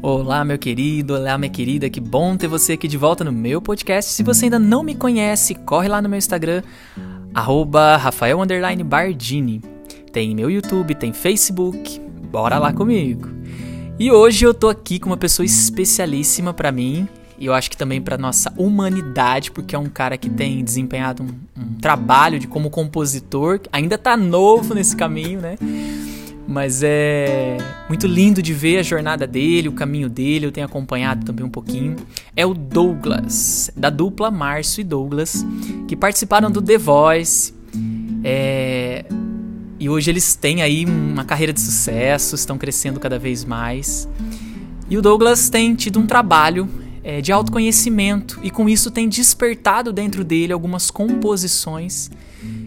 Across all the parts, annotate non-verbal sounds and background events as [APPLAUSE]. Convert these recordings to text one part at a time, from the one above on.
Olá, meu querido, olá, minha querida, que bom ter você aqui de volta no meu podcast. Se você ainda não me conhece, corre lá no meu Instagram, arroba Rafael Bardini. Tem meu YouTube, tem Facebook, bora lá comigo. E hoje eu tô aqui com uma pessoa especialíssima para mim, e eu acho que também para nossa humanidade, porque é um cara que tem desempenhado um, um trabalho de como compositor, ainda tá novo nesse caminho, né? Mas é muito lindo de ver a jornada dele, o caminho dele, eu tenho acompanhado também um pouquinho. É o Douglas, da dupla Márcio e Douglas, que participaram do The Voice. É... E hoje eles têm aí uma carreira de sucesso, estão crescendo cada vez mais. E o Douglas tem tido um trabalho é, de autoconhecimento e com isso tem despertado dentro dele algumas composições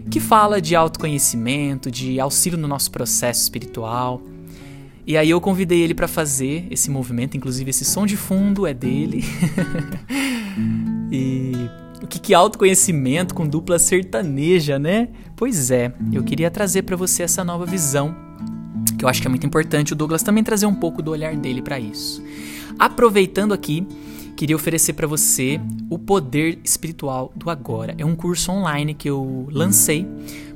que fala de autoconhecimento, de auxílio no nosso processo espiritual. E aí eu convidei ele para fazer esse movimento, inclusive esse som de fundo é dele. [LAUGHS] e o que que autoconhecimento com dupla sertaneja, né? Pois é, eu queria trazer para você essa nova visão, que eu acho que é muito importante o Douglas também trazer um pouco do olhar dele para isso. Aproveitando aqui, queria oferecer para você o Poder Espiritual do Agora. É um curso online que eu lancei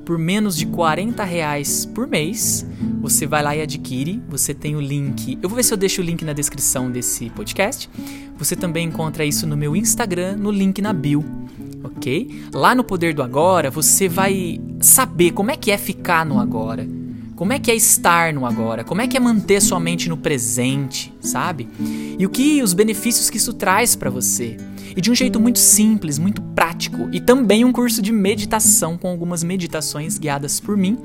por menos de 40 reais por mês. Você vai lá e adquire. Você tem o link. Eu vou ver se eu deixo o link na descrição desse podcast. Você também encontra isso no meu Instagram, no link na bio. Ok? Lá no Poder do Agora, você vai saber como é que é ficar no agora como é que é estar no agora? Como é que é manter sua mente no presente, sabe? E o que os benefícios que isso traz para você? E de um jeito muito simples, muito prático, e também um curso de meditação com algumas meditações guiadas por mim.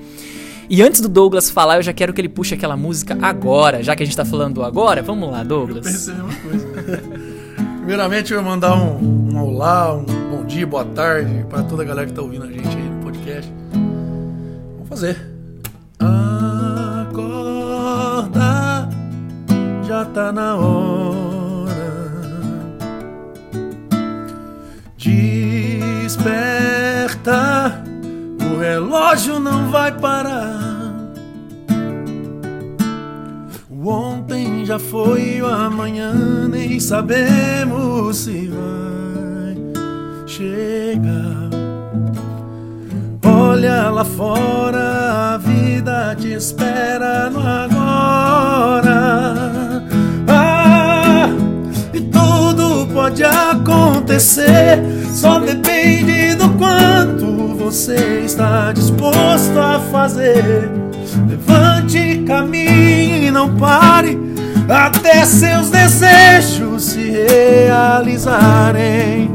E antes do Douglas falar, eu já quero que ele puxe aquela música agora, já que a gente tá falando agora. Vamos lá, Douglas. Eu pensei a mesma coisa. [LAUGHS] Primeiramente, eu vou mandar um, um olá, um bom dia, boa tarde para toda a galera que tá ouvindo a gente aí no podcast. Vamos fazer. Na hora. Desperta, o relógio não vai parar. O ontem já foi, o amanhã nem sabemos se vai chegar. Olha lá fora, a vida te espera no agora. Pode acontecer, só depende do quanto você está disposto a fazer. Levante, caminhe e não pare até seus desejos se realizarem.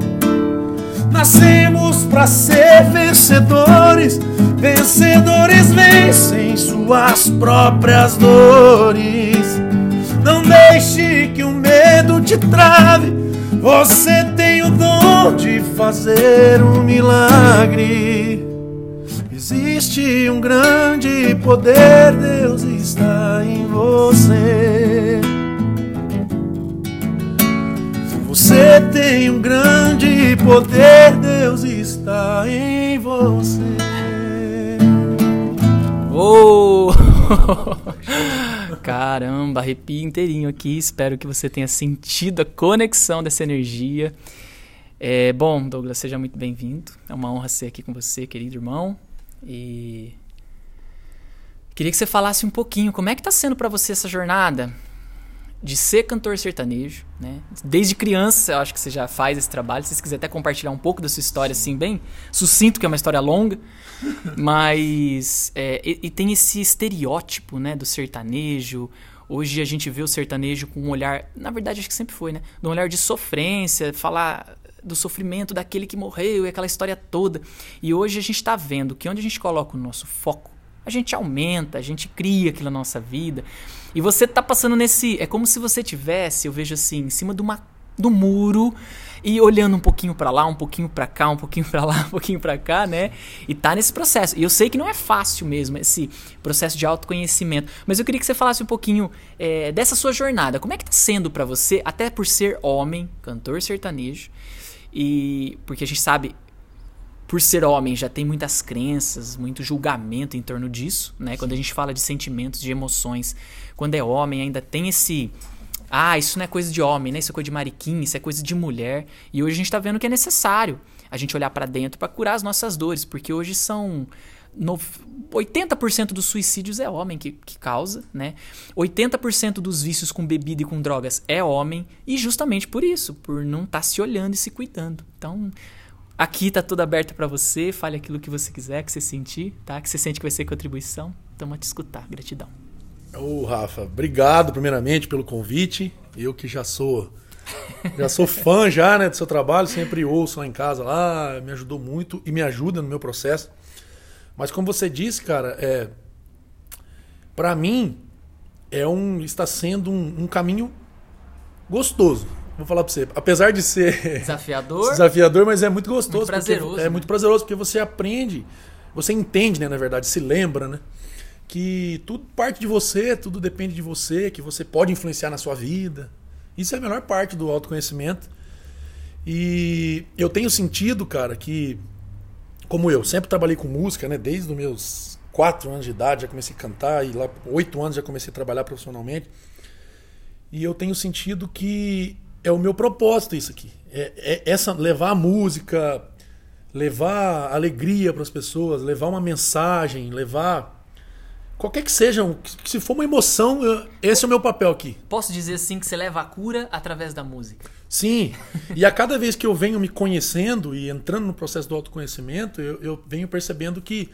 Nascemos para ser vencedores. Vencedores vencem suas próprias dores. Não deixe que o medo te trave. Você tem o dom de fazer um milagre. Existe um grande poder, Deus está em você. Você tem um grande poder, Deus está em você. Oh! [LAUGHS] Caramba, arrepio inteirinho aqui. Espero que você tenha sentido a conexão dessa energia. É, bom, Douglas, seja muito bem-vindo. É uma honra ser aqui com você, querido irmão. E queria que você falasse um pouquinho como é que está sendo para você essa jornada de ser cantor sertanejo, né? Desde criança, eu acho que você já faz esse trabalho. Se você quiser até compartilhar um pouco da sua história, assim, bem sucinto, que é uma história longa. Mas. É, e, e, tem esse estereótipo, né, do sertanejo. Hoje a gente vê o sertanejo com um olhar. Na verdade, acho que sempre foi, né? Um olhar de sofrência, falar do sofrimento daquele que morreu e aquela história toda. E hoje a gente está vendo que onde a gente coloca o nosso foco, a gente aumenta, a gente cria aquilo na nossa vida. E você tá passando nesse. É como se você tivesse, eu vejo assim, em cima de uma, do muro e olhando um pouquinho para lá, um pouquinho para cá, um pouquinho para lá, [LAUGHS] um pouquinho para cá, né? E tá nesse processo. E eu sei que não é fácil mesmo esse processo de autoconhecimento, mas eu queria que você falasse um pouquinho é, dessa sua jornada. Como é que tá sendo para você, até por ser homem, cantor sertanejo, e porque a gente sabe por ser homem já tem muitas crenças, muito julgamento em torno disso, né? Quando a gente fala de sentimentos, de emoções, quando é homem ainda tem esse Ah, isso não é coisa de homem, né? Isso é coisa de mariquinha, isso é coisa de mulher. E hoje a gente tá vendo que é necessário a gente olhar para dentro para curar as nossas dores, porque hoje são no, 80% dos suicídios é homem que, que causa, né? 80% dos vícios com bebida e com drogas é homem, e justamente por isso, por não estar tá se olhando e se cuidando. Então, aqui tá tudo aberto para você, fale aquilo que você quiser, que você sentir, tá? Que você sente que vai ser contribuição. Então, a te escutar. Gratidão. Ô, oh, Rafa, obrigado primeiramente pelo convite. Eu que já sou já sou [LAUGHS] fã já, né, do seu trabalho, sempre ouço lá em casa lá, me ajudou muito e me ajuda no meu processo. Mas como você disse, cara, é para mim é um está sendo um, um caminho gostoso. Vou falar para você, apesar de ser desafiador, [LAUGHS] desafiador, mas é muito gostoso, muito prazeroso, é né? muito prazeroso porque você aprende, você entende, né, na verdade, se lembra, né, que tudo parte de você, tudo depende de você, que você pode influenciar na sua vida. Isso é a melhor parte do autoconhecimento. E eu tenho sentido, cara, que como eu sempre trabalhei com música, né? Desde os meus quatro anos de idade já comecei a cantar e lá oito anos já comecei a trabalhar profissionalmente. E eu tenho sentido que é o meu propósito isso aqui. É, é essa levar a música, levar alegria para as pessoas, levar uma mensagem, levar qualquer que seja, se for uma emoção, eu, esse é o meu papel aqui. Posso dizer assim que você leva a cura através da música? Sim. [LAUGHS] E a cada vez que eu venho me conhecendo e entrando no processo do autoconhecimento, eu, eu venho percebendo que,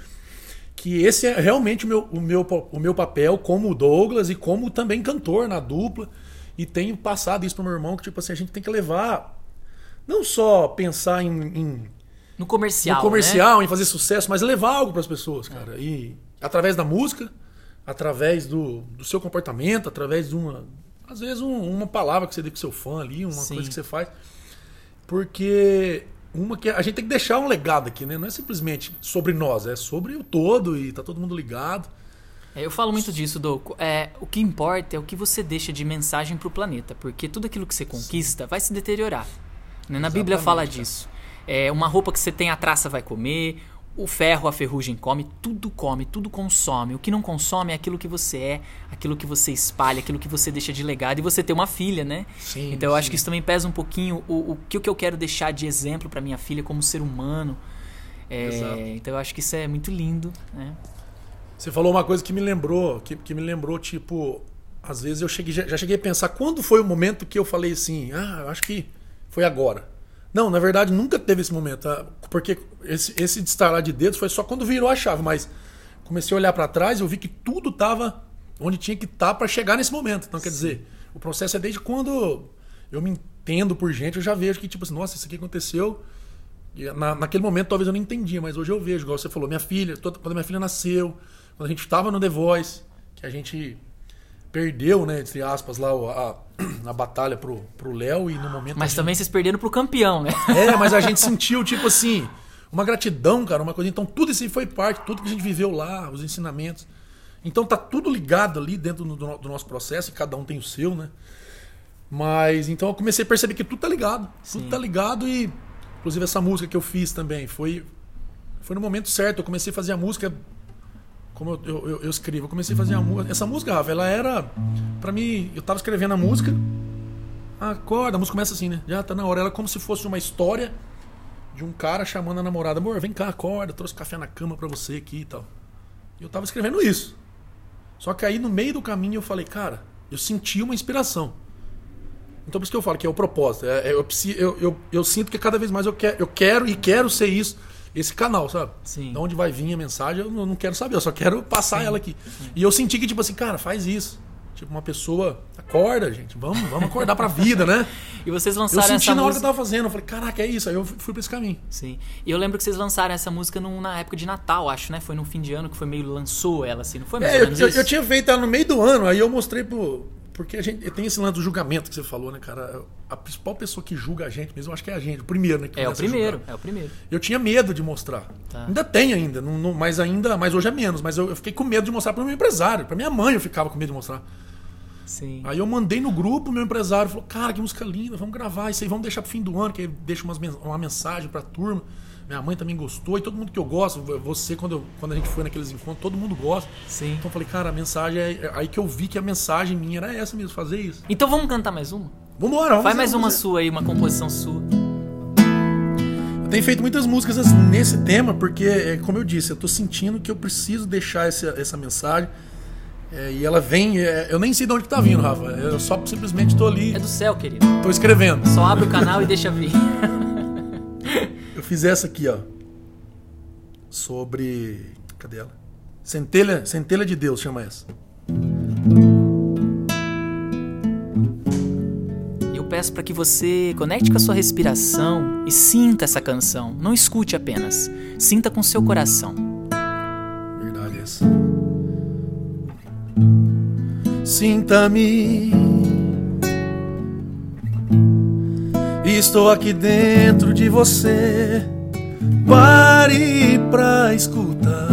que esse é realmente o meu, o, meu, o meu papel como Douglas e como também cantor na dupla. E tenho passado isso pro meu irmão, que tipo assim, a gente tem que levar. Não só pensar em. em no comercial. No comercial, né? em fazer sucesso, mas levar algo para as pessoas, cara. É. E através da música, através do, do seu comportamento, através de uma, às vezes, um, uma palavra que você dê com seu fã ali, uma Sim. coisa que você faz. Porque uma que a gente tem que deixar um legado aqui, né? Não é simplesmente sobre nós, é sobre o todo e tá todo mundo ligado. É, eu falo muito disso, Doco. É, o que importa é o que você deixa de mensagem para o planeta, porque tudo aquilo que você conquista Sim. vai se deteriorar. Né? Na Bíblia fala disso. É, uma roupa que você tem a traça vai comer, o ferro, a ferrugem come, tudo come, tudo consome. O que não consome é aquilo que você é, aquilo que você espalha, aquilo que você deixa de legado. E você tem uma filha, né? Sim, então eu sim. acho que isso também pesa um pouquinho o, o que, o que eu quero deixar de exemplo para minha filha como ser humano. É, então eu acho que isso é muito lindo, né? Você falou uma coisa que me lembrou, que, que me lembrou, tipo, às vezes eu cheguei, já, já cheguei a pensar quando foi o momento que eu falei assim, ah, acho que foi agora. Não, na verdade nunca teve esse momento, tá? porque esse, esse destalar de dedos foi só quando virou a chave, mas comecei a olhar para trás e eu vi que tudo estava onde tinha que estar tá para chegar nesse momento. Então, Sim. quer dizer, o processo é desde quando eu me entendo por gente, eu já vejo que, tipo assim, nossa, isso aqui aconteceu. E na, naquele momento talvez eu não entendia, mas hoje eu vejo, igual você falou, minha filha, toda, quando minha filha nasceu, quando a gente estava no The Voice, que a gente perdeu, né, entre aspas, lá a, [CLEARS THROAT] a batalha pro, pro Léo e no momento. Mas gente... também vocês perderam pro campeão, né? [LAUGHS] É, mas a gente [LAUGHS] sentiu, tipo assim, uma gratidão, cara, uma coisa. Então tudo isso aí foi parte, tudo que a gente viveu lá, os ensinamentos. Então tá tudo ligado ali dentro do, do nosso processo, e cada um tem o seu, né? Mas então eu comecei a perceber que tudo tá ligado. Sim. Tudo tá ligado e. Inclusive essa música que eu fiz também foi. Foi no momento certo. Eu comecei a fazer a música como eu, eu, eu, escrevo, eu comecei a fazer a música. Essa música, Rafa, ela era. para mim, eu tava escrevendo a música. Acorda, a música começa assim, né? Já tá na hora. Ela é como se fosse uma história de um cara chamando a namorada: Amor, vem cá, acorda, trouxe café na cama pra você aqui e tal. E eu tava escrevendo isso. Só que aí no meio do caminho eu falei, cara, eu senti uma inspiração. Então por isso que eu falo que é o propósito. É, é, eu, eu, eu, eu, sinto que cada vez mais eu, quer, eu quero e quero ser isso esse canal, sabe? Sim. De onde vai vir a mensagem, eu não quero saber, eu só quero passar Sim. ela aqui. Sim. E eu senti que, tipo assim, cara, faz isso. Tipo, uma pessoa, acorda, gente, vamos, vamos acordar pra vida, né? [LAUGHS] e vocês lançaram essa música... Eu senti na hora que eu tava fazendo, eu falei, caraca, é isso. Aí eu fui pra esse caminho. Sim. E eu lembro que vocês lançaram essa música num, na época de Natal, acho, né? Foi no fim de ano que foi meio lançou ela, assim, não foi mais é, eu, eu, eu, tinha feito ela no meio do ano, aí eu mostrei pro, porque a gente tem esse lance do julgamento que você falou, né, cara? A principal pessoa que julga a gente mesmo, acho que é a gente, o primeiro, né? é o primeiro, é o primeiro. Eu tinha medo de mostrar. Tá. Ainda tem ainda, não, não, mas ainda, mas hoje é menos. Mas eu, eu fiquei com medo de mostrar para o meu empresário, para minha mãe eu ficava com medo de mostrar. Sim. Aí eu mandei no grupo, meu empresário falou: Cara, que música linda, vamos gravar isso aí, vamos deixar pro fim do ano, que aí deixa umas, uma mensagem pra turma. Minha mãe também gostou e todo mundo que eu gosto, você, quando, eu, quando a gente foi naqueles encontros, todo mundo gosta. Sim. Então eu falei, cara, a mensagem é. é aí que eu vi que a mensagem minha era essa mesmo, fazer isso. Então vamos cantar mais uma? Vambora, vamos Faz fazer, mais uma fazer. sua aí, uma composição sua. Eu tenho feito muitas músicas nesse tema, porque, é, como eu disse, eu tô sentindo que eu preciso deixar essa, essa mensagem. É, e ela vem. é, eu nem sei de onde que tá vindo, Rafa. Eu só simplesmente tô ali, É do céu, querido. tô escrevendo. Só abre o canal e deixa vir. [LAUGHS] Fiz essa aqui, ó. Sobre. Cadê ela? Centelha, Centelha de Deus chama essa. Eu peço para que você conecte com a sua respiração e sinta essa canção. Não escute apenas, sinta com seu coração. Verdade essa. Sinta-me. Estou aqui dentro de você. Pare pra escutar.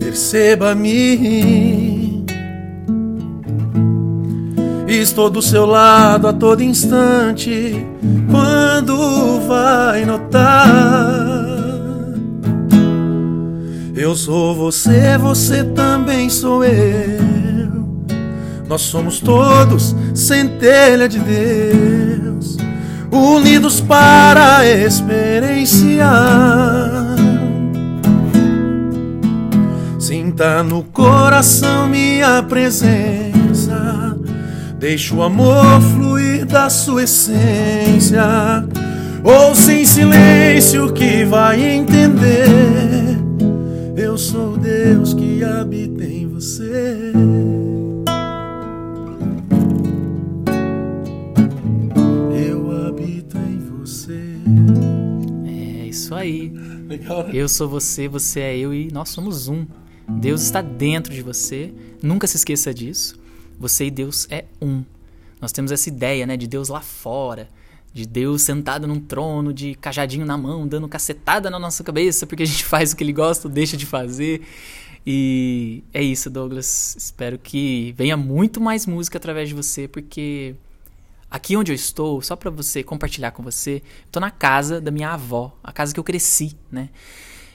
Perceba-me. Estou do seu lado a todo instante. Quando vai notar? Eu sou você, você também sou eu. Nós somos todos centelha de Deus, unidos para experienciar. Sinta no coração minha presença. Deixa o amor fluir da sua essência. Ouça em silêncio que vai entender. Eu sou Deus que habita Legal, né? Eu sou você, você é eu e nós somos um. Deus está dentro de você. Nunca se esqueça disso. Você e Deus é um. Nós temos essa ideia, né, de Deus lá fora, de Deus sentado num trono, de cajadinho na mão, dando cacetada na nossa cabeça porque a gente [LAUGHS] faz o que ele gosta deixa de fazer. E é isso, Douglas. Espero que venha muito mais música através de você, porque aqui onde eu estou, só pra você compartilhar com você, tô na casa da minha avó, a casa que eu cresci, né?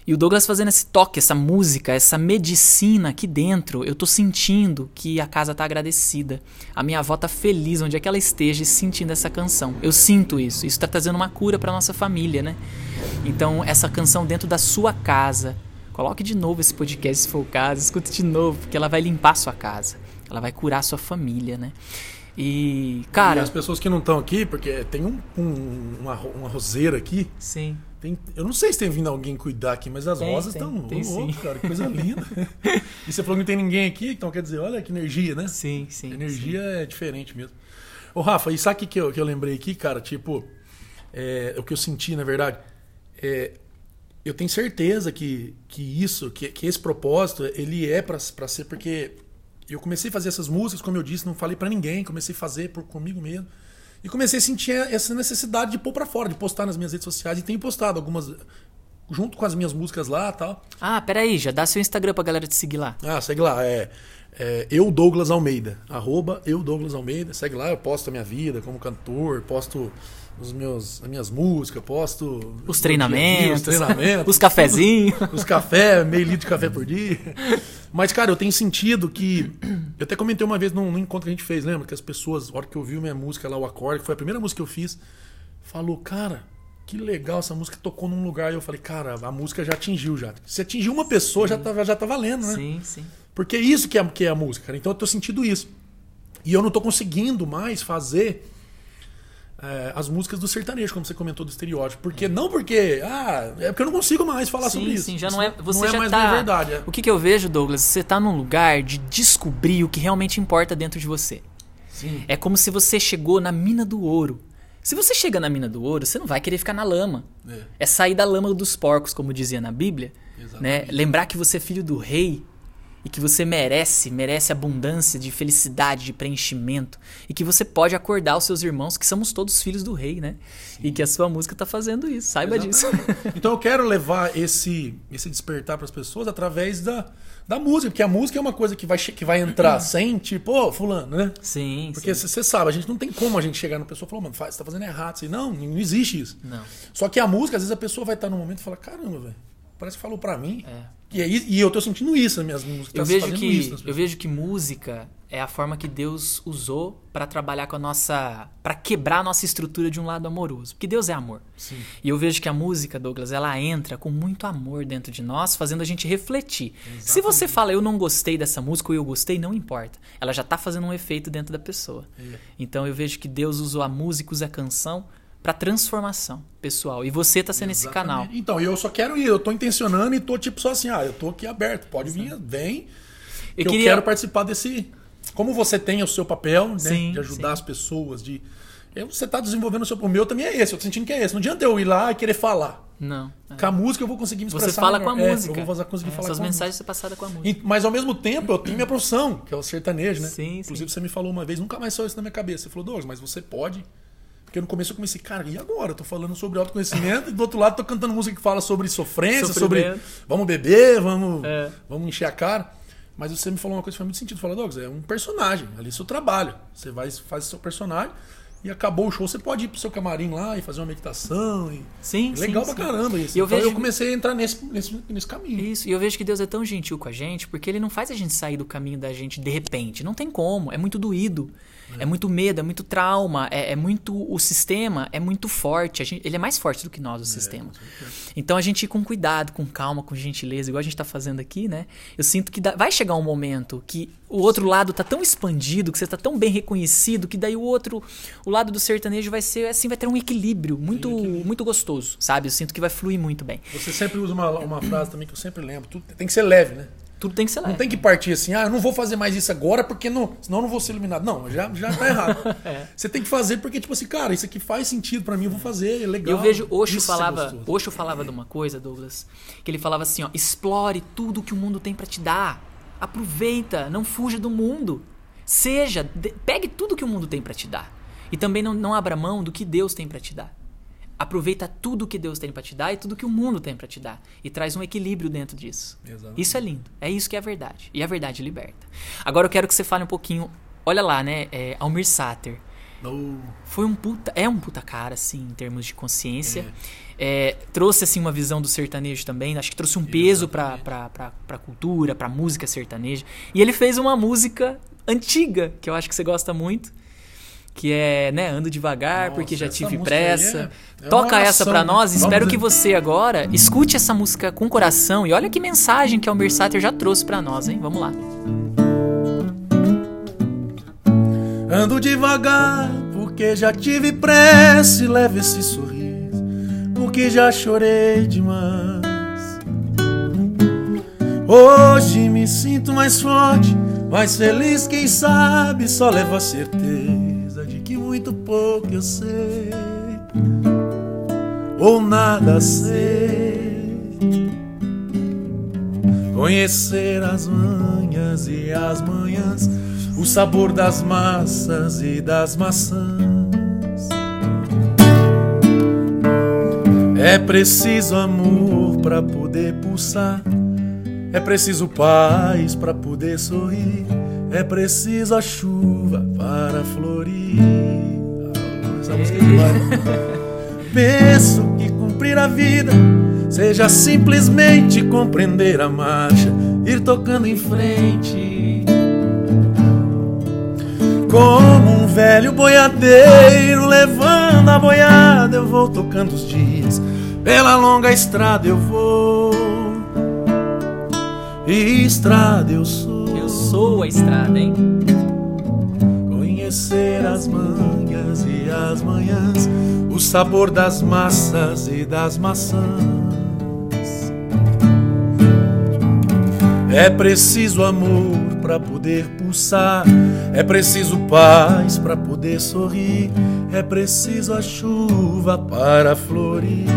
E o Douglas fazendo esse toque, essa música, essa medicina aqui dentro, eu tô sentindo que a casa tá agradecida. A minha avó tá feliz onde é que ela esteja sentindo essa canção. Eu sinto isso. Isso tá trazendo uma cura pra nossa família, né? Então, essa canção dentro da sua casa. Coloque de novo esse podcast se for o caso, escute de novo, porque ela vai limpar a sua casa. Ela vai curar a sua família, né? E, E cara, as pessoas que não estão aqui, porque tem um, um- uma, uma roseira aqui. sim. Tem- eu não sei se tem vindo alguém cuidar aqui, mas as Tem, rosas estão. sim. cara, que coisa [LAUGHS] linda. e você falou que não tem ninguém aqui, então quer dizer, olha que energia, né? Sim, sim. A energia é diferente mesmo. Ô, Rafa, e sabe o que, que, eu, que eu lembrei aqui, cara? Tipo, é, o que eu senti, na verdade, é, eu tenho certeza que, que isso, que, que esse propósito, ele é pra ser, porque eu comecei a fazer essas músicas, como eu disse, não falei pra ninguém, comecei a fazer por comigo mesmo. E comecei a sentir essa necessidade de pôr pra fora, de postar nas minhas redes sociais. E tenho postado algumas, junto com as minhas músicas lá e tal. Ah, peraí, já dá seu Instagram pra galera te seguir lá. Ah, segue lá, é, é eu Douglas Almeida, arroba eu Douglas Almeida, segue lá, eu posto a minha vida como cantor, posto os meus, as minhas músicas, posto Os os treinamentos, [LAUGHS] treinamentos, os cafezinhos. [LAUGHS] os café, meio litro de café por dia. Mas, cara, eu tenho sentido que. Eu até comentei uma vez num, num encontro que a gente fez, lembra? Que as pessoas, a hora que ouviu minha música lá, o acorde, que foi a primeira música que eu fiz, falou, cara, que legal essa música tocou num lugar. E eu falei, cara, a música já atingiu já. Se atingiu uma pessoa, já tá, já tá valendo, né? Sim, sim. Porque é isso que é, que é a música, cara. Então eu tô sentindo isso. E eu não tô conseguindo mais fazer é, as músicas do sertanejo, como você comentou do estereótipo. Porque não porque. Ah, é porque eu não consigo mais falar sim, sobre isso. sim, já não é. Você não é já mais tá. verdade. é. O que, que eu vejo, Douglas? Você tá num lugar de descobrir o que realmente importa dentro de você. Sim. É como se você chegou na mina do ouro. Se você chega na mina do ouro, você não vai querer ficar na lama. É. É sair da lama dos porcos, como dizia na Bíblia. Né? Lembrar que você é filho do rei e que você merece, merece abundância de felicidade, de preenchimento e que você pode acordar os seus irmãos que somos todos filhos do rei, né? Sim. E que a sua música está fazendo isso, saiba Exatamente. disso. [LAUGHS] então eu quero levar esse esse despertar para as pessoas através da da música, porque a música é uma coisa que vai, que vai entrar [CLEARS THROAT] sem, tipo, ô, oh, fulano, né? Sim. Porque você sabe, a gente não tem como a gente chegar na pessoa e falar, mano, você tá fazendo errado. Assim, não, não existe isso. Não. Só que a música, às vezes a pessoa vai estar num momento e fala, caramba, velho, parece que falou para mim. É. E, aí, e eu tô sentindo isso nas minhas músicas. Eu, tá vejo que, eu vejo que música é a forma que Deus usou para trabalhar com a nossa. para quebrar a nossa estrutura de um lado amoroso. Porque Deus é amor. Sim. E eu vejo que a música, Douglas, ela entra com muito amor dentro de nós, fazendo a gente refletir. Exatamente. Se você fala, eu não gostei dessa música ou eu gostei, não importa. Ela já tá fazendo um efeito dentro da pessoa. É. Então eu vejo que Deus usou a música, usa a canção para transformação pessoal. E você tá sendo Exatamente. esse canal. Então, eu só quero ir, eu tô intencionando e tô tipo só assim, ah, eu tô aqui aberto, pode vir, vem. Eu, queria... eu quero participar desse. Como você tem o seu papel, né? Sim, de ajudar sim. as pessoas, de. Você tá desenvolvendo o seu. O meu também é esse, eu tô sentindo que é esse. Não adianta eu ir lá e querer falar. Não. É. Com a música eu vou conseguir me expressar. Você fala melhor. com a música. É, eu vou conseguir é, falar Suas com mensagens são passadas com a música. E, mas ao mesmo tempo eu tenho minha profissão, que é o sertanejo, né? Sim, Inclusive sim. você me falou uma vez, nunca mais saiu isso na minha cabeça. Você falou, Douglas, mas você pode porque no começo eu comecei, cara, e agora? Eu tô falando sobre autoconhecimento e do outro lado tô cantando música que fala sobre sofrência, sobre vamos beber, vamos, é. vamos encher a cara. Mas você me falou uma coisa que faz muito sentido. Fala, Douglas, é um personagem, ali é seu trabalho. Você vai faz seu personagem e acabou o show, você pode ir pro seu camarim lá e fazer uma meditação. E... Sim, é Legal sim, pra sim. caramba isso. E eu, então vejo... eu comecei a entrar nesse, nesse, nesse caminho. Isso, e eu vejo que Deus é tão gentil com a gente, porque ele não faz a gente sair do caminho da gente de repente. Não tem como, é muito doído. É muito medo, é muito trauma, é, é muito. O sistema é muito forte. Gente, ele é mais forte do que nós, o é, sistema. Então a gente ir com cuidado, com calma, com gentileza, igual a gente está fazendo aqui, né? Eu sinto que dá, vai chegar um momento que o outro lado tá tão expandido, que você tá tão bem reconhecido, que daí o outro, o lado do sertanejo vai ser assim, vai ter um equilíbrio muito, equilíbrio. muito gostoso, sabe? Eu sinto que vai fluir muito bem. Você sempre usa uma, uma frase também que eu sempre lembro: tudo tem que ser leve, né? Tudo tem que ser leve. Não tem que partir assim, ah, eu não vou fazer mais isso agora porque não, senão eu não vou ser iluminado. Não, já, já tá errado. [LAUGHS] é. Você tem que fazer porque, tipo assim, cara, isso aqui faz sentido para mim, eu vou fazer, é legal. Eu vejo Osho falava, Osho falava de uma coisa, Douglas, que ele falava assim, ó, explore tudo que o mundo tem para te dar. Aproveita, não fuja do mundo. Seja, de, pegue tudo que o mundo tem para te dar. E também não, não abra mão do que Deus tem para te dar. Aproveita tudo que Deus tem para te dar e tudo que o mundo tem para te dar. E traz um equilíbrio dentro disso. Exato. Isso é lindo. É isso que é a verdade. E a verdade liberta. Agora eu quero que você fale um pouquinho. Olha lá, né? É, Almir Sater. Oh. Foi um puta. É um puta cara, assim, em termos de consciência. É. É, trouxe, assim, uma visão do sertanejo também. Acho que trouxe um peso pra, pra, pra, pra cultura, pra música sertaneja. E ele fez uma música antiga, que eu acho que você gosta muito que é, né, ando devagar Nossa, porque já tive pressa. É, é Toca essa para nós. Espero que você agora escute essa música com coração e olha que mensagem que Almir Sater já trouxe para nós, hein? Vamos lá. Ando devagar porque já tive pressa e leve esse sorriso porque já chorei demais. Hoje me sinto mais forte, mais feliz, quem sabe só leva a certeza muito pouco eu sei, ou nada sei. Conhecer as manhas e as manhãs, o sabor das massas e das maçãs. É preciso amor para poder pulsar, é preciso paz para poder sorrir. É preciso a chuva para florir. Essa música é Penso que cumprir a vida seja simplesmente compreender a marcha, ir tocando em frente. Como um velho boiadeiro levando a boiada, eu vou tocando os dias. Pela longa estrada eu vou, e estrada eu sou sou a estrada, hein? Conhecer as manhas e as manhãs, o sabor das massas e das maçãs. É preciso amor para poder pulsar, é preciso paz para poder sorrir, é preciso a chuva para florir.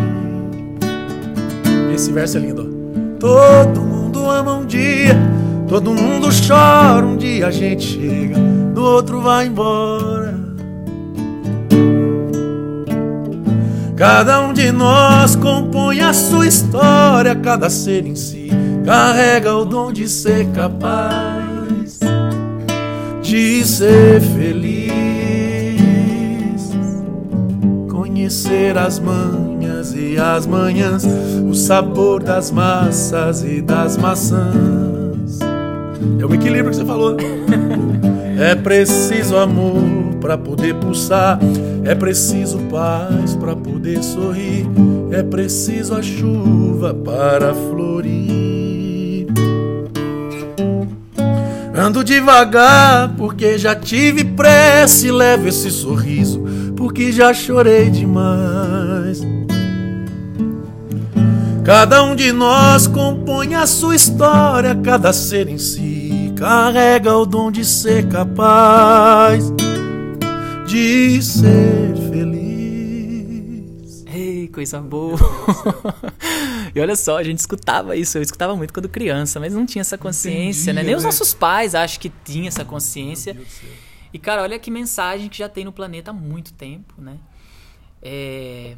Esse verso é lindo. Todo mundo ama um dia Todo mundo chora, um dia a gente chega, outro vai embora. Cada um de nós compõe a sua história, cada ser em si carrega o dom de ser capaz de ser feliz, conhecer as manhas e as manhãs, o sabor das massas e das maçãs. É o equilíbrio que você falou. [LAUGHS] É preciso amor para poder pulsar, é preciso paz para poder sorrir, é preciso a chuva para florir. Ando devagar porque já tive pressa e levo esse sorriso porque já chorei demais. Cada um de nós compõe a sua história, cada ser em si carrega o dom de ser capaz de ser feliz. Ei, coisa boa. [LAUGHS] e olha só, a gente escutava isso, eu escutava muito quando criança, mas não tinha essa consciência, né? Entendia, Nem os né? nossos pais acho que tinham essa consciência. E cara, olha que mensagem que já tem no planeta há muito tempo, né? É...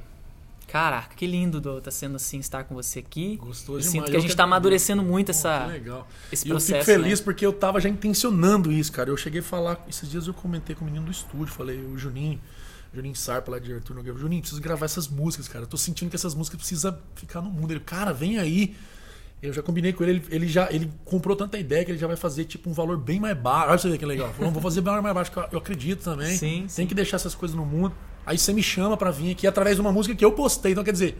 Caraca, que lindo do, tá sendo assim estar com você aqui. Gostou eu demais. sinto que Eu a gente tá agradeço. amadurecendo muito Pô, essa, que legal. esse E eu processo. fico feliz né? porque eu tava já intencionando isso, cara. Eu cheguei a falar, esses dias eu comentei com o menino do estúdio, falei, o Juninho, Juninho Sarpa lá de Arthur Nogueira, Juninho, preciso gravar essas músicas, cara. Eu tô sentindo que essas músicas precisam ficar no mundo. Ele, cara, vem aí. Eu já combinei com ele, ele, ele já ele comprou tanta ideia que ele já vai fazer tipo um valor bem mais baixo. Olha você ver que legal. Falou, vou fazer valor mais baixo, que eu- eu acredito também. Sim, Tem sim. que deixar essas coisas no mundo. Aí você me chama pra vir aqui através de uma música que eu postei. Então quer dizer,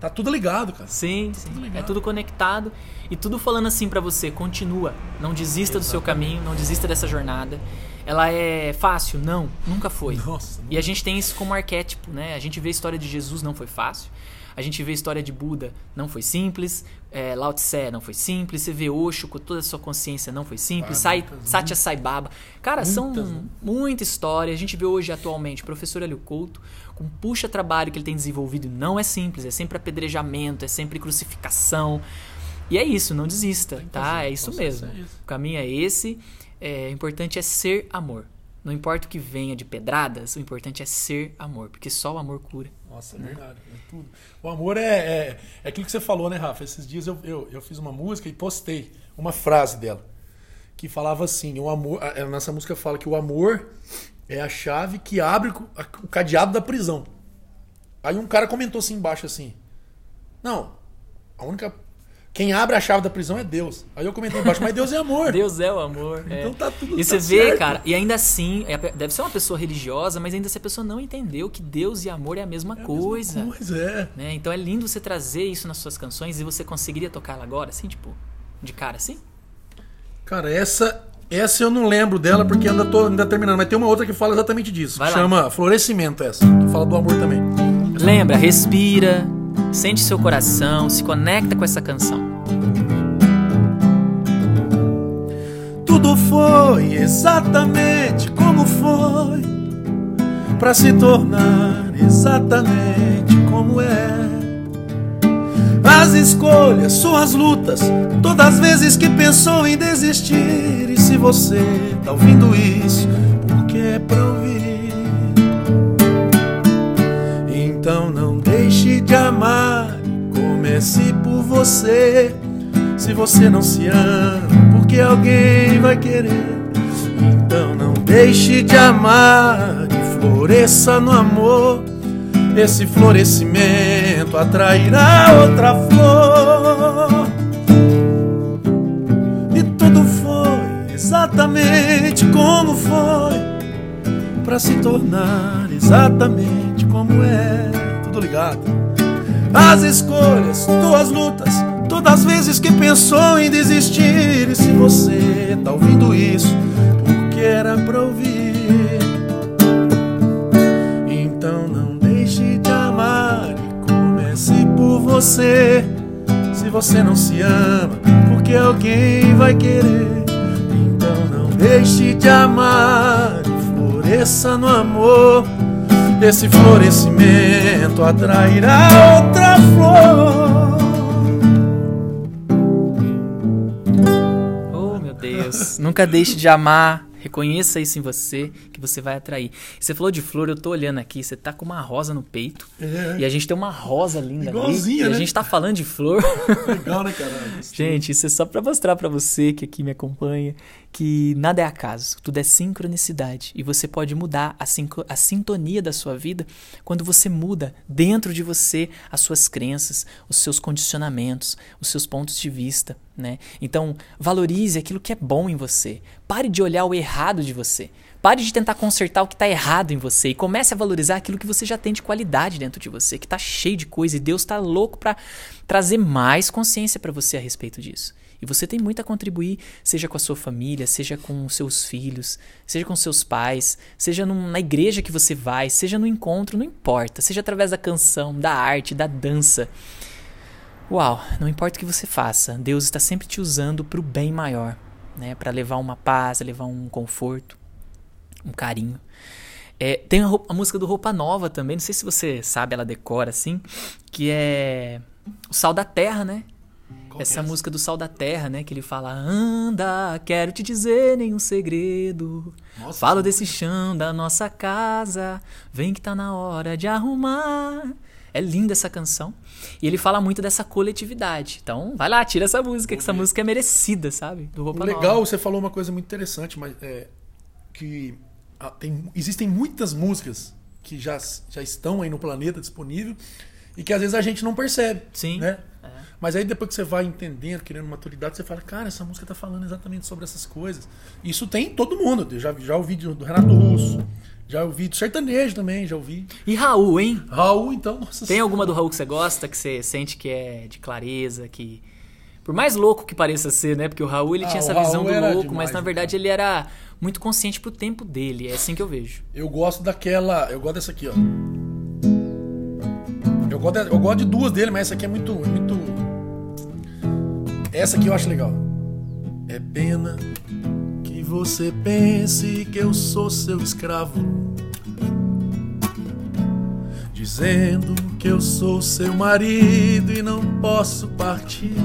tá tudo ligado, cara. Sim, sim. ligado. É tudo conectado e tudo falando assim pra você, continua, não desista do seu caminho, não desista dessa jornada. Ela é fácil? Não, nunca foi. Nossa, E a gente tem isso como arquétipo, né? A gente vê a história de Jesus, não foi fácil. A gente vê a história de Buda, não foi simples. É, Lao Tse, não foi simples. Você vê Osho com toda a sua consciência, não foi simples. Ah, Sai, muitas, Satya Sai Baba. Cara, são Muitas, né? muita história. A gente vê hoje, atualmente, o professor Helio Couto, com um puxa trabalho que ele tem desenvolvido. Não é simples, é sempre apedrejamento, é sempre crucificação. E é isso, não desista, Tem tá? fazer, É isso mesmo. é isso. O caminho é esse. É, o importante é ser amor. Não importa o que venha de pedradas, o importante é ser amor, porque só o amor cura. Nossa, é verdade. É tudo. O amor é, é, é aquilo que você falou, né, Rafa? Esses dias eu, eu, eu fiz uma música e postei uma frase dela. Que falava assim: o amor. a- Nessa música fala que o amor é a chave que abre o cadeado da prisão. Aí um cara comentou assim embaixo assim: Não, a única. Quem abre a chave da prisão é Deus. Aí eu comentei embaixo, mas Deus é amor. [LAUGHS] Deus é o amor. é. Então tá tudo E tá você vê, certo. cara, e ainda assim, é- deve ser uma pessoa religiosa, mas ainda se a pessoa não entendeu que Deus e amor é a mesma É a mesma coisa. coisa, é. né? Então é lindo você trazer isso nas suas canções e você conseguiria tocar ela agora, assim, tipo, de cara assim? Cara, essa essa eu não lembro dela porque ainda tô ainda terminando, mas tem uma outra que fala exatamente disso. Vai que lá. chama Florescimento essa, que fala do amor também. Lembra, respira, sente seu coração, se conecta com essa canção. Tudo foi exatamente como foi Pra se tornar exatamente como é. As escolhas, suas lutas Todas as vezes que pensou em desistir. E se você tá ouvindo isso Porque é pra ouvir de amar Comece por você se você não se ama, porque alguém vai querer. Então não deixe de amar e floresça no amor. Esse florescimento atrairá outra flor. E tudo foi exatamente como foi, para se tornar exatamente como é. Tudo ligado. As escolhas, tuas lutas, todas as vezes que pensou em desistir. E se você tá ouvindo isso, porque era pra ouvir. Então não deixe de amar e comece por você. Se você não se ama, porque alguém vai querer. Então não deixe de amar e floresça no amor. Esse florescimento atrairá outra flor. Oh, meu Nunca deixe de amar. Reconheça isso em você, você vai atrair. Você falou de flor, eu tô olhando aqui, você tá com uma rosa no peito. É. E a gente tem uma rosa linda Igualzinha, ali. E né? a gente tá falando de flor. [LAUGHS] Legal, né, cara? [LAUGHS] Gente, isso é só pra mostrar pra você que aqui me acompanha que nada é acaso, tudo é sincronicidade e você pode mudar a, sinco- a sintonia da sua vida quando você muda dentro de você as suas crenças, os seus condicionamentos, os seus pontos de vista, né? Então, valorize aquilo que é bom em você. Pare de olhar o errado de você. Pare de tentar consertar o que está errado em você e comece a valorizar aquilo que você já tem de qualidade dentro de você, que está cheio de coisa e Deus está louco para trazer mais consciência para você a respeito disso. E você tem muito a contribuir, seja com a sua família, seja com os seus filhos, seja com seus pais, seja num- na igreja que você vai, seja no encontro, não importa, seja através da canção, da arte, da dança. Uau, não importa o que você faça, Deus está sempre te usando para o bem maior, né? Para levar uma paz, levar um conforto, um carinho. É, tem a, roupa- a música do Roupa Nova também, não sei se você sabe, ela decora assim, que é o Sal da Terra, né? Qual Essa é música do Sal da Terra, né? Que ele fala: Anda, quero te dizer nenhum segredo. Nossa, Falo desse chão da nossa casa. Vem que tá na hora de arrumar. É linda essa canção. E ele fala muito dessa coletividade. Então, vai lá, tira essa música, que essa música é merecida, sabe? Do Roupa Legal, Nova. você falou uma coisa muito interessante, mas é que tem, existem muitas músicas que já, já estão aí no planeta disponível e que às vezes a gente não percebe. Sim. Né? É. Mas aí depois que você vai entendendo, criando maturidade, você fala, cara, essa música tá falando exatamente sobre essas coisas. Isso tem em todo mundo. Eu já, já ouvi do Renato Russo, já ouvi do sertanejo também, já ouvi. E Raul, hein? Raul, então, nossa Tem alguma do Raul que você gosta, que você sente que é de clareza, que. Por mais louco que pareça ser, né? Porque o Raul ele Ah, tinha essa visão do louco, demais, mas na né, verdade ele era muito consciente pro tempo dele. É assim que eu vejo. Eu gosto daquela. Eu gosto dessa aqui, ó. Eu gosto, de, eu gosto de duas dele, mas essa aqui é muito, muito. Essa aqui eu acho legal. É pena que você pense que eu sou seu escravo. Dizendo que eu sou seu marido e não posso partir.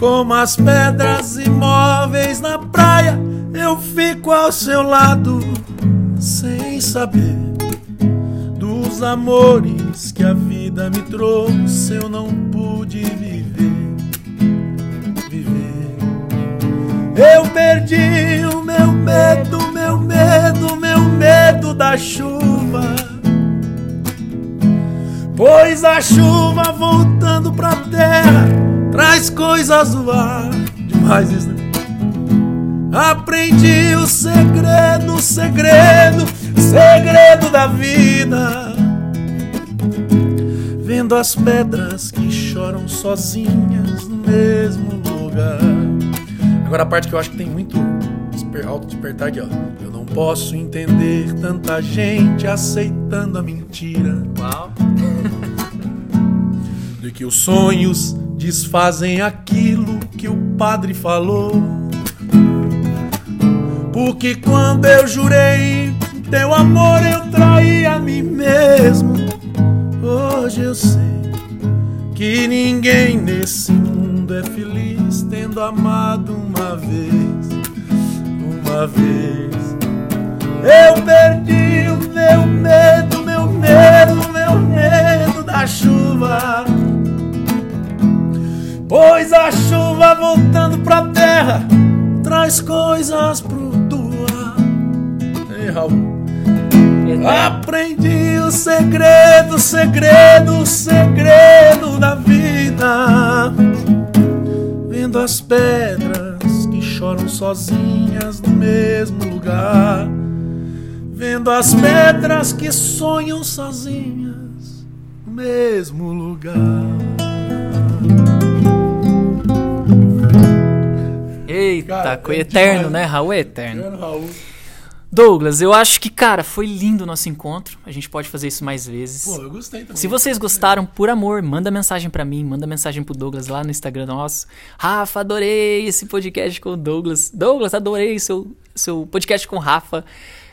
Como as pedras imóveis na praia, eu fico ao seu lado, sem saber dos amores que a vida me trouxe. Eu não pude viver, viver. Eu perdi o meu medo, meu medo, meu medo da chuva. Pois a chuva voltando pra terra traz coisas do ar. Demais isso, né? Aprendi o segredo, o segredo, o segredo da vida. Vendo as pedras que choram sozinhas no mesmo lugar. Agora a parte que eu acho que tem muito auto despertar aqui, ó. Eu não posso entender tanta gente aceitando a mentira Uau. [LAUGHS] de que os sonhos desfazem aquilo que o padre falou. Porque quando eu jurei teu amor, eu traí a mim mesmo. Hoje eu sei que ninguém nesse mundo é feliz tendo amado uma vez, uma vez. Eu perdi o meu medo, meu medo, meu medo da chuva. Pois a chuva voltando pra terra traz coisas pro doar. Ei, Raul. Aprendi o segredo, segredo, segredo da vida. Vendo as pedras que choram sozinhas no mesmo lugar. Vendo as pedras que sonham sozinhas no mesmo lugar. Eita, Cara, é eterno, demais. né? Raul é eterno. Grande Raul. Douglas, eu acho que, cara, foi lindo o nosso encontro. A gente pode fazer isso mais vezes. Pô, eu gostei também. Se vocês gostaram, por amor, manda mensagem pra mim, manda mensagem pro Douglas lá no Instagram nosso. Rafa, adorei esse podcast com o Douglas. Douglas, adorei seu, seu podcast com o Rafa.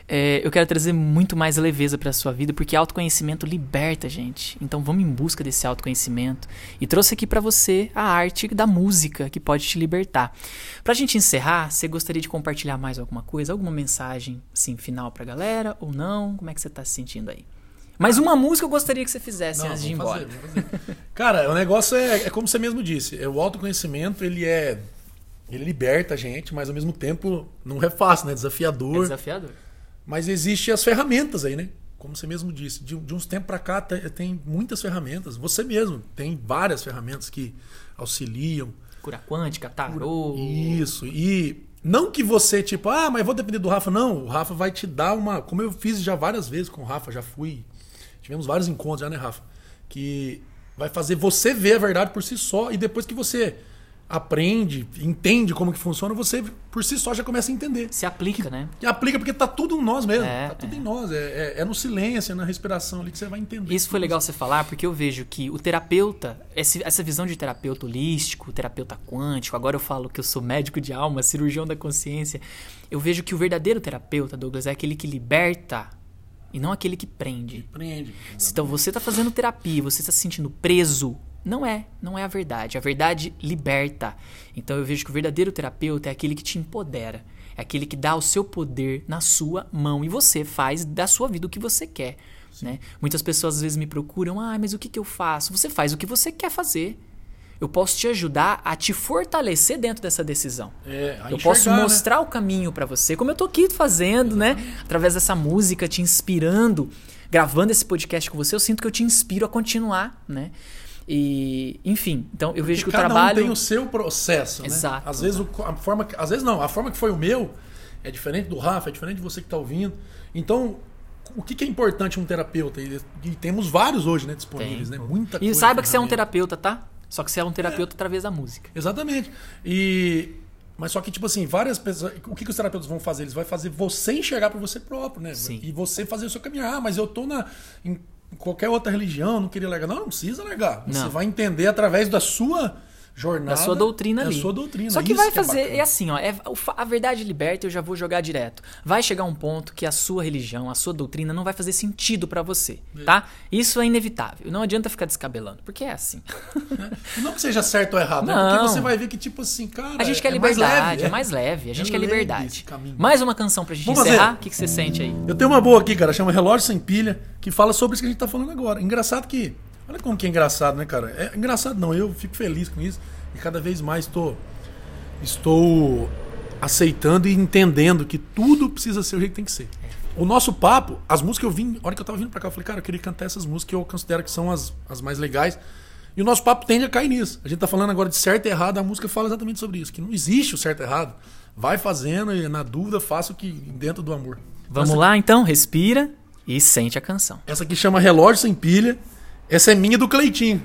É, eu quero trazer muito mais leveza para sua vida, porque autoconhecimento liberta, gente. Então vamos em busca desse autoconhecimento. E trouxe aqui para você a arte da música que pode te libertar. Pra gente encerrar, você gostaria de compartilhar mais alguma coisa, alguma mensagem assim final pra galera ou não? Como é que você tá se sentindo aí? Mas uma música eu gostaria que você fizesse Não, antes de ir embora. fazer, fazer. Cara, o negócio é, é como você mesmo disse. é O autoconhecimento, ele é. Ele liberta a gente, mas ao mesmo tempo não é fácil, né? É Desafiador. Mas existem as ferramentas aí, né? Como você mesmo disse. De, de uns tempos pra cá tem, tem muitas ferramentas. Você mesmo tem várias ferramentas que auxiliam. Cura quântica, tarô. Isso. E não que você, tipo, ah, mas vou depender do Rafa. Não, o Rafa vai te dar uma. Como eu fiz já várias vezes com o Rafa, já fui. Tivemos vários encontros já, né, Rafa? Que vai fazer você ver a verdade por si só. E depois que você aprende, entende como que funciona, você por si só já começa a entender. Se aplica, né? E aplica porque tá tudo em nós mesmo. É, tá tudo é. em nós. É, é- é no silêncio, é na respiração ali que você vai entender. Isso foi legal você falar, porque eu vejo que o terapeuta, esse- essa visão de terapeuta holístico, terapeuta quântico, agora eu falo que eu sou médico de alma, cirurgião da consciência, eu vejo que o verdadeiro terapeuta, Douglas, é aquele que liberta e não aquele que prende. Aprende. Então você está fazendo terapia, você está se sentindo preso. Não é, não é a verdade. A verdade liberta. Então eu vejo que o verdadeiro terapeuta é aquele que te empodera. É aquele que dá o seu poder na sua mão e você faz da sua vida o que você quer. Né? Muitas pessoas às vezes me procuram, ah, mas o que, que eu faço? Você faz o que você quer fazer. Eu posso te ajudar a te fortalecer dentro dessa decisão. É, Eu enxergar, posso né? mostrar o caminho pra você, como eu tô aqui fazendo, né? Através dessa música, te inspirando, gravando esse podcast com você, eu sinto que eu te inspiro a continuar, né? E, enfim, então eu vejo que o trabalho. um tem o seu processo, né? Exato. Às vezes o- a forma, que- às vezes não, a forma que foi o meu é diferente do Rafa, é diferente de você que está ouvindo. Então, o que, é importante um terapeuta? E, e temos vários hoje, né, disponíveis, Tem. né? Muita E coisa. saiba que você é um terapeuta, tá? Só que você é um terapeuta através da música. Exatamente. E mas só que tipo assim, várias pessoas, o que, que os terapeutas vão fazer? Eles vão fazer você enxergar para você próprio, né? Sim. E você fazer o seu caminhar. Ah, mas eu tô na em qualquer outra religião, não queria largar. Não, não precisa largar. Você Não. vai entender através da sua jornada, Da sua doutrina da ali. sua doutrina. Só que Isso vai é fazer. bacana. É, assim, ó. É, a verdade liberta, eu já vou jogar direto. Vai chegar um ponto que a sua religião, a sua doutrina não vai fazer sentido pra você, tá? Isso é inevitável. Não adianta ficar descabelando, porque é assim. [LAUGHS] Não que seja certo ou errado, né? Não. Porque você vai ver que, tipo assim, cara. A gente é, quer é liberdade, é mais leve. A gente É quer liberdade. Mais uma canção pra gente Vamos encerrar. O que, que você sente aí? Eu tenho uma boa aqui, cara, chama Relógio Sem Pilha, que fala sobre isso que a gente tá falando agora. Engraçado que. Olha como que é engraçado, né, cara? É engraçado não, eu fico feliz com isso e cada vez mais estou. Estou aceitando e entendendo que tudo precisa ser o jeito que tem que ser. O nosso papo, as músicas que eu vim, a hora que eu tava vindo pra cá, eu falei, cara, eu queria cantar essas músicas que eu considero que são as, as mais legais. E o nosso papo tende a cair nisso. A gente tá falando agora de certo e errado, a música fala exatamente sobre isso, que não existe o certo e errado. Vai fazendo e na dúvida faça o que dentro do amor. Vamos Essa- lá então, respira e sente a canção. essa aqui chama Relógio Sem Pilha. Essa é minha do Cleitinho.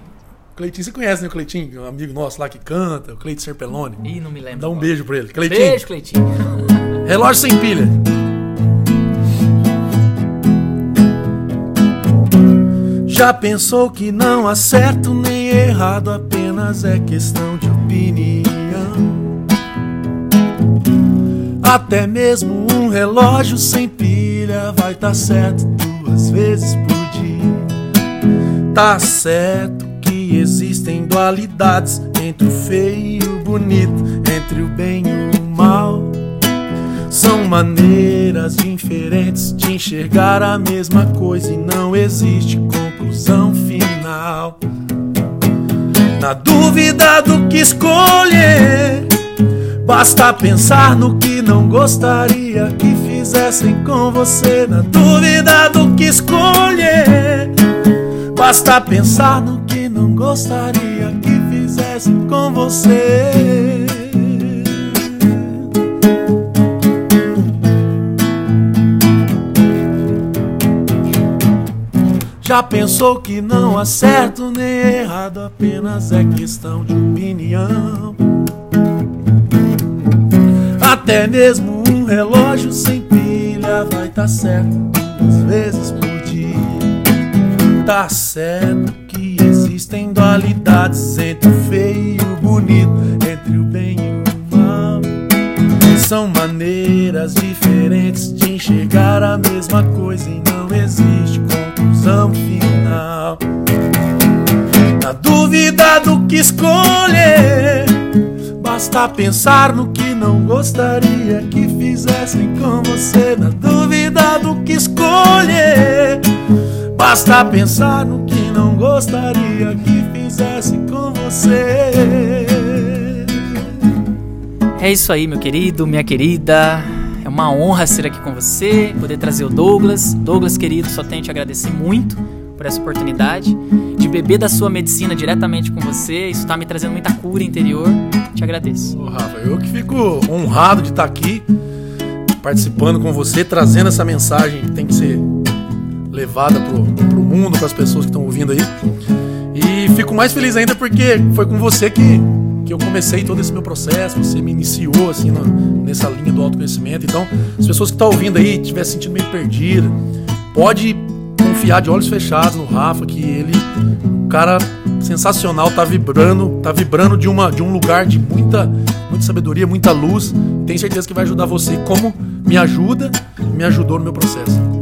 Cleitinho, você conhece, né, o Cleitinho? Um amigo nosso lá que canta, o Cleitinho Serpelone. Ih, não me lembro. Dá um agora. beijo pra ele. Cleitinho, Beijo, Cleitinho. Relógio Sem Pilha. Já pensou que não há certo nem errado, apenas é questão de opinião. Até mesmo um relógio sem pilha vai tá certo duas vezes por dia. Tá certo que existem dualidades entre o feio e o bonito, entre o bem e o mal. São maneiras diferentes de enxergar a mesma coisa e não existe conclusão final. Na dúvida do que escolher, basta pensar no que não gostaria que fizessem com você. Na dúvida do que escolher, basta pensar no que não gostaria que fizessem com você. Já pensou que não há certo nem errado, apenas é questão de opinião. Até mesmo um relógio sem pilha vai tá certo duas vezes por. Tá certo que existem dualidades entre o feio e o bonito, entre o bem e o mal. São maneiras diferentes de enxergar a mesma coisa e não existe conclusão final. Na dúvida do que escolher, basta pensar no que não gostaria que fizessem com você. Na dúvida do que escolher, basta pensar no que não gostaria que fizessem com você. É isso aí, meu querido, minha querida. É uma honra ser aqui com você, poder trazer o Douglas. Douglas, querido, só tenho te agradecer muito por essa oportunidade de beber da sua medicina diretamente com você. Isso está me trazendo muita cura interior. Te agradeço. Ô, Rafa, eu que fico honrado de estar aqui participando com você, trazendo essa mensagem que tem que ser levada pro, pro mundo, para as pessoas que estão ouvindo aí. E fico mais feliz ainda porque foi com você que que eu comecei todo esse meu processo, você me iniciou assim no, nessa linha do autoconhecimento. Então, as pessoas que estão ouvindo aí, estiver sentindo meio perdida, pode confiar de olhos fechados no Rafa, que ele, um cara sensacional, tá vibrando, tá vibrando de uma de um lugar de muita muita sabedoria, muita luz. Tenho certeza que vai ajudar você, como me ajuda, me ajudou no meu processo.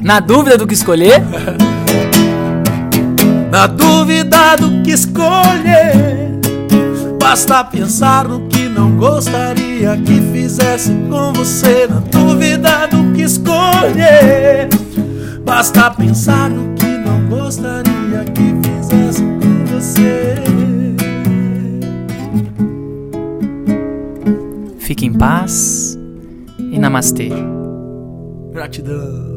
Na dúvida do que escolher? [LAUGHS] Na dúvida do que escolher Basta pensar no que não gostaria que fizesse com você, na dúvida do que escolher. Basta pensar no que não gostaria que fizesse com você. Fique em paz e namastê. Gratidão.